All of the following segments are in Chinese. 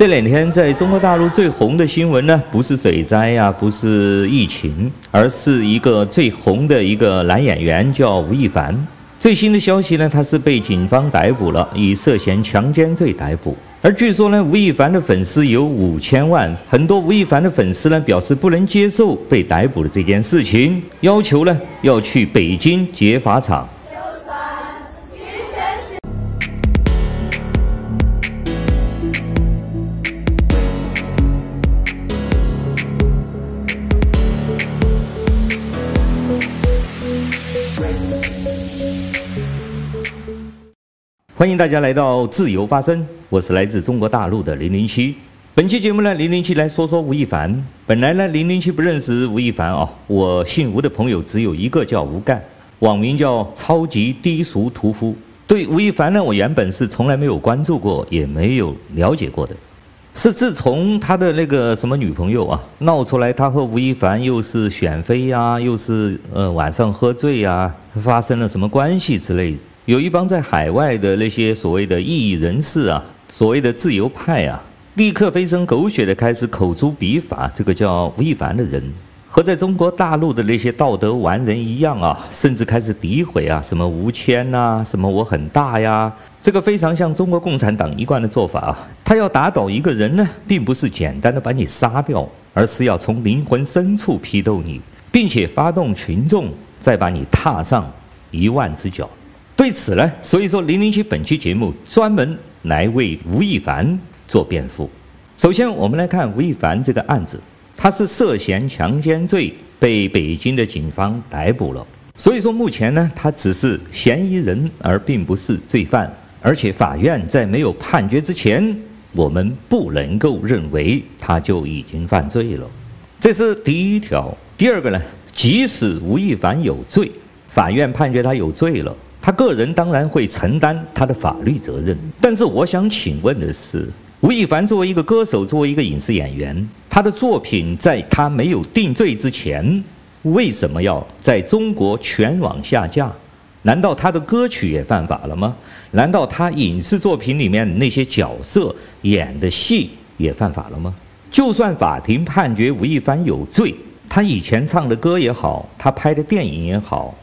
这两天在中国大陆最红的新闻呢，不是水灾呀、不是疫情，而是一个最红的一个男演员叫吴亦凡。最新的消息呢，他是被警方逮捕了，以涉嫌强奸罪逮捕。而据说呢，吴亦凡的粉丝有五千万，很多吴亦凡的粉丝呢表示不能接受被逮捕的这件事情，要求呢要去北京劫法场。欢迎大家来到自由发声，我是来自中国大陆的零零七。本期节目呢，零零七来说说吴亦凡。本来呢，零零七不认识吴亦凡哦，我姓吴的朋友只有一个叫吴干，网名叫超级低俗屠夫。对吴亦凡呢，我原本是从来没有关注过，也没有了解过的。是自从他的那个什么女朋友啊闹出来，他和吴亦凡又是选妃呀，又是呃晚上喝醉呀，发生了什么关系之类的。有一帮在海外的那些所谓的异议人士啊，所谓的自由派啊，立刻飞身狗血的开始口诛笔伐这个叫吴亦凡的人，和在中国大陆的那些道德完人一样啊，甚至开始诋毁啊，什么吴谦呐，什么我很大呀，这个非常像中国共产党一贯的做法啊。他要打倒一个人呢，并不是简单的把你杀掉，而是要从灵魂深处批斗你，并且发动群众再把你踏上一万只脚。对此呢，所以说零零七本期节目专门来为吴亦凡做辩护。首先，我们来看吴亦凡这个案子，他是涉嫌强奸罪被北京的警方逮捕了。所以说目前呢，他只是嫌疑人，而并不是罪犯。而且法院在没有判决之前，我们不能够认为他就已经犯罪了。这是第一条。第二个呢，即使吴亦凡有罪，法院判决他有罪了。他个人当然会承担他的法律责任，但是我想请问的是，吴亦凡作为一个歌手，作为一个影视演员，他的作品在他没有定罪之前，为什么要在中国全网下架？难道他的歌曲也犯法了吗？难道他影视作品里面那些角色演的戏也犯法了吗？就算法庭判决吴亦凡有罪，他以前唱的歌也好，他拍的电影也好，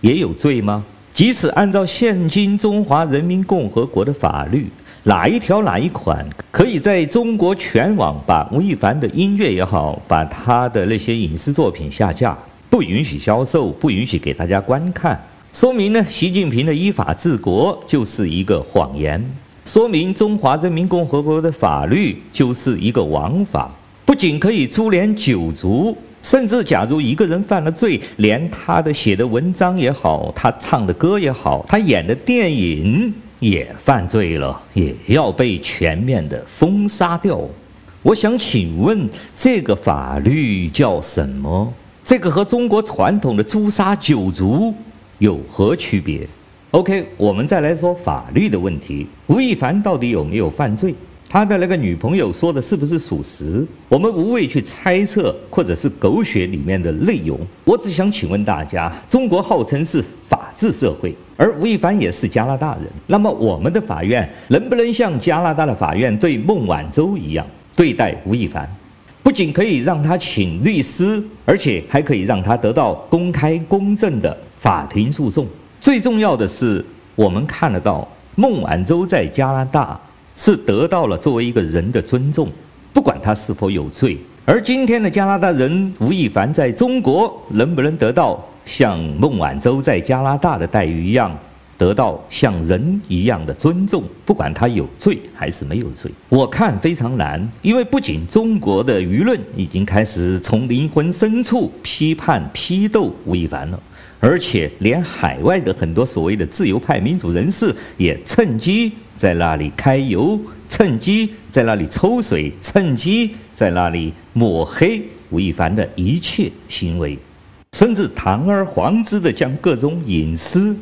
也有罪吗？即使按照现今中华人民共和国的法律，哪一条哪一款可以在中国全网把吴亦凡的音乐也好，把他的那些影视作品下架，不允许销售，不允许给大家观看，说明呢，习近平的依法治国就是一个谎言，说明中华人民共和国的法律就是一个枉法，不仅可以株连九族。甚至，假如一个人犯了罪，连他的写的文章也好，他唱的歌也好，他演的电影也犯罪了，也要被全面的封杀掉。我想请问，这个法律叫什么？这个和中国传统的诛杀九族有何区别？OK，我们再来说法律的问题。吴亦凡到底有没有犯罪？他的那个女朋友说的是不是属实？我们无谓去猜测或者是狗血里面的内容。我只想请问大家：中国号称是法治社会，而吴亦凡也是加拿大人，那么我们的法院能不能像加拿大的法院对孟晚舟一样对待吴亦凡？不仅可以让他请律师，而且还可以让他得到公开公正的法庭诉讼。最重要的是，我们看得到孟晚舟在加拿大。是得到了作为一个人的尊重，不管他是否有罪。而今天的加拿大人吴亦凡在中国能不能得到像孟晚舟在加拿大的待遇一样，得到像人一样的尊重？不管他有罪还是没有罪，我看非常难。因为不仅中国的舆论已经开始从灵魂深处批判批斗吴亦凡了，而且连海外的很多所谓的自由派民主人士也趁机。在那里揩油，趁机在那里抽水，趁机在那里抹黑吴亦凡的一切行为，甚至堂而皇之的将各种隐私、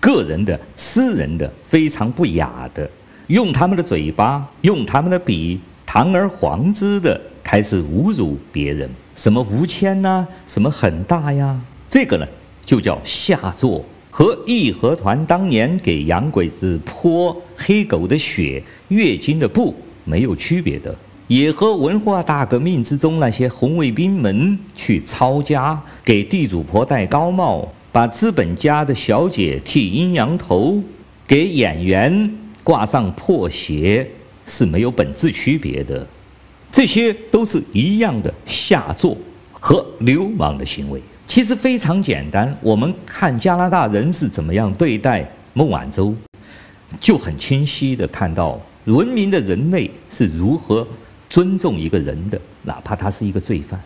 个人的、私人的、非常不雅的，用他们的嘴巴、用他们的笔，堂而皇之的开始侮辱别人，什么吴谦呐，什么很大呀，这个呢就叫下作。和义和团当年给洋鬼子泼黑狗的血、月经的布没有区别的，也和文化大革命之中那些红卫兵们去抄家，给地主婆戴高帽，把资本家的小姐剃阴阳头，给演员挂上破鞋是没有本质区别的，这些都是一样的下作和流氓的行为。其实非常简单，我们看加拿大人是怎么样对待孟晚舟，就很清晰地看到文明的人类是如何尊重一个人的，哪怕他是一个罪犯。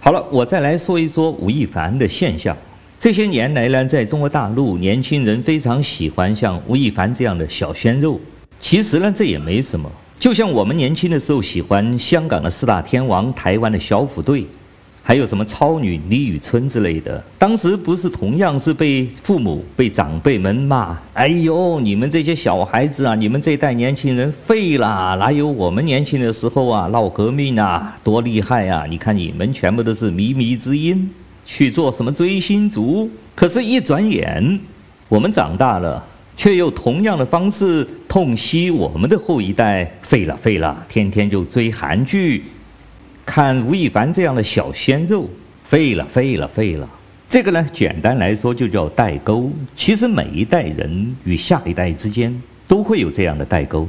好了，我再来说一说吴亦凡的现象。这些年来呢，在中国大陆，年轻人非常喜欢像吴亦凡这样的小鲜肉。其实呢，这也没什么，就像我们年轻的时候喜欢香港的四大天王、台湾的小虎队。还有什么超女李宇春之类的，当时不是同样是被父母、被长辈们骂？哎呦，你们这些小孩子啊，你们这代年轻人废了，哪有我们年轻的时候啊，闹革命啊，多厉害啊！你看你们全部都是靡靡之音，去做什么追星族？可是，一转眼，我们长大了，却又同样的方式痛惜我们的后一代废了废了，天天就追韩剧。看吴亦凡这样的小鲜肉，废了，废了，废了。这个呢，简单来说就叫代沟。其实每一代人与下一代之间都会有这样的代沟。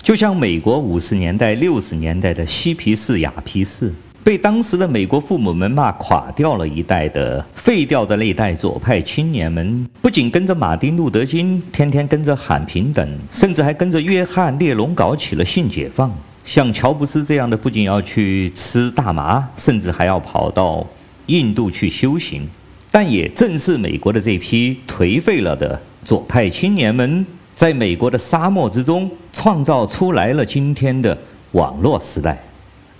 就像美国五十年代、六十年代的嬉皮士、雅皮士，被当时的美国父母们骂垮掉了一代的废掉的那一代左派青年们，不仅跟着马丁·路德·金，天天跟着喊平等，甚至还跟着约翰·列侬搞起了性解放。像乔布斯这样的，不仅要去吃大麻，甚至还要跑到印度去修行。但也正是美国的这批颓废了的左派青年们，在美国的沙漠之中创造出来了今天的网络时代。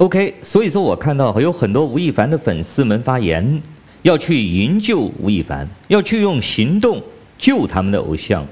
OK，所以说我看到有很多吴亦凡的粉丝们发言，要去营救吴亦凡，要去用行动救他们的偶像。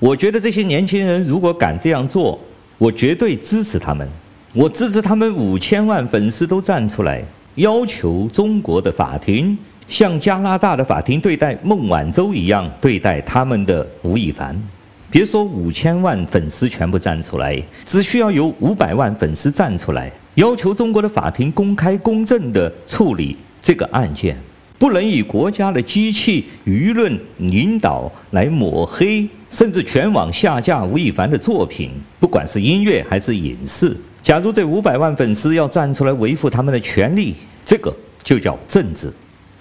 我觉得这些年轻人如果敢这样做，我绝对支持他们。我支持他们五千万粉丝都站出来，要求中国的法庭像加拿大的法庭对待孟晚舟一样对待他们的吴亦凡。别说五千万粉丝全部站出来，只需要有五百万粉丝站出来，要求中国的法庭公开公正地处理这个案件，不能以国家的机器、舆论引导来抹黑，甚至全网下架吴亦凡的作品，不管是音乐还是影视。假如这五百万粉丝要站出来维护他们的权利，这个就叫政治。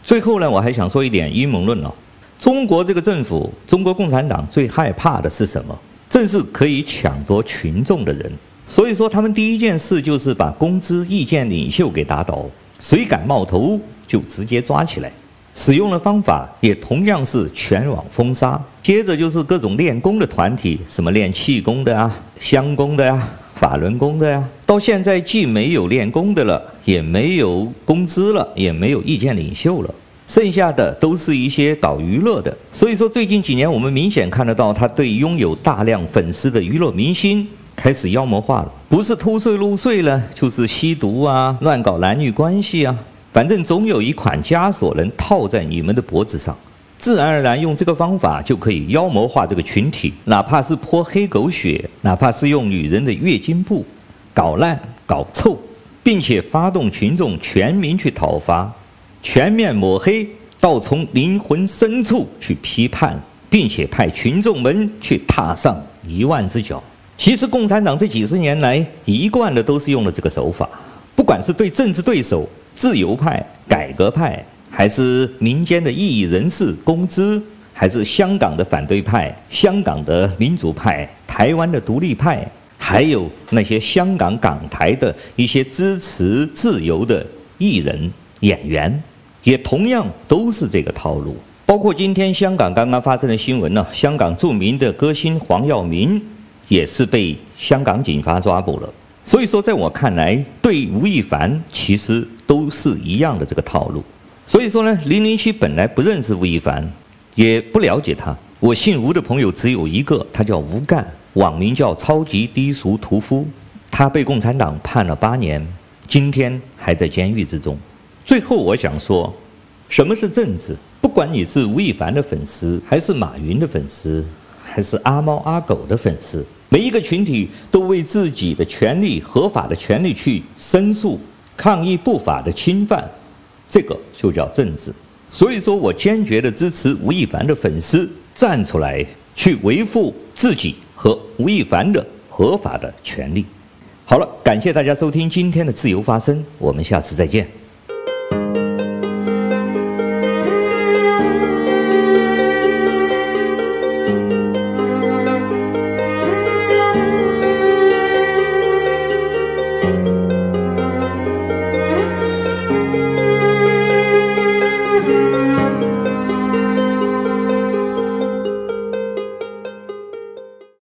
最后呢，我还想说一点阴谋论哦。中国这个政府，中国共产党最害怕的是什么？正是可以抢夺群众的人。所以说，他们第一件事就是把公知、意见领袖给打倒，谁敢冒头就直接抓起来。使用的方法也同样是全网封杀。接着就是各种练功的团体，什么练气功的啊、香功的呀、法轮功的呀，到现在既没有练功的了，也没有工资了，也没有意见领袖了，剩下的都是一些搞娱乐的。所以说，最近几年我们明显看得到，他对拥有大量粉丝的娱乐明星开始妖魔化了，不是偷税漏税了，就是吸毒啊，乱搞男女关系啊，反正总有一款枷锁能套在你们的脖子上。自然而然用这个方法就可以妖魔化这个群体，哪怕是泼黑狗血，哪怕是用女人的月经布搞烂、搞臭，并且发动群众全民去讨伐，全面抹黑，到从灵魂深处去批判，并且派群众们去踏上一万只脚。其实共产党这几十年来一贯的都是用了这个手法，不管是对政治对手、自由派、改革派。还是民间的异议人士、公知，还是香港的反对派、香港的民主派、台湾的独立派，还有那些香港港台的一些支持自由的艺人、演员，也同样都是这个套路。包括今天香港刚刚发生的新闻呢，香港著名的歌星黄耀明也是被香港警方抓捕了。所以说，在我看来，对吴亦凡其实都是一样的这个套路。所以说呢，零零七本来不认识吴亦凡，也不了解他。我姓吴的朋友只有一个，他叫吴干，网名叫超级低俗屠夫。他被共产党判了八年，今天还在监狱之中。最后我想说，什么是政治？不管你是吴亦凡的粉丝，还是马云的粉丝，还是阿猫阿狗的粉丝，每一个群体都为自己的权利、合法的权利去申诉、抗议不法的侵犯，这个就叫政治。所以说我坚决的支持吴亦凡的粉丝站出来，去维护自己和吴亦凡的合法的权利。好了，感谢大家收听今天的自由发声，我们下次再见。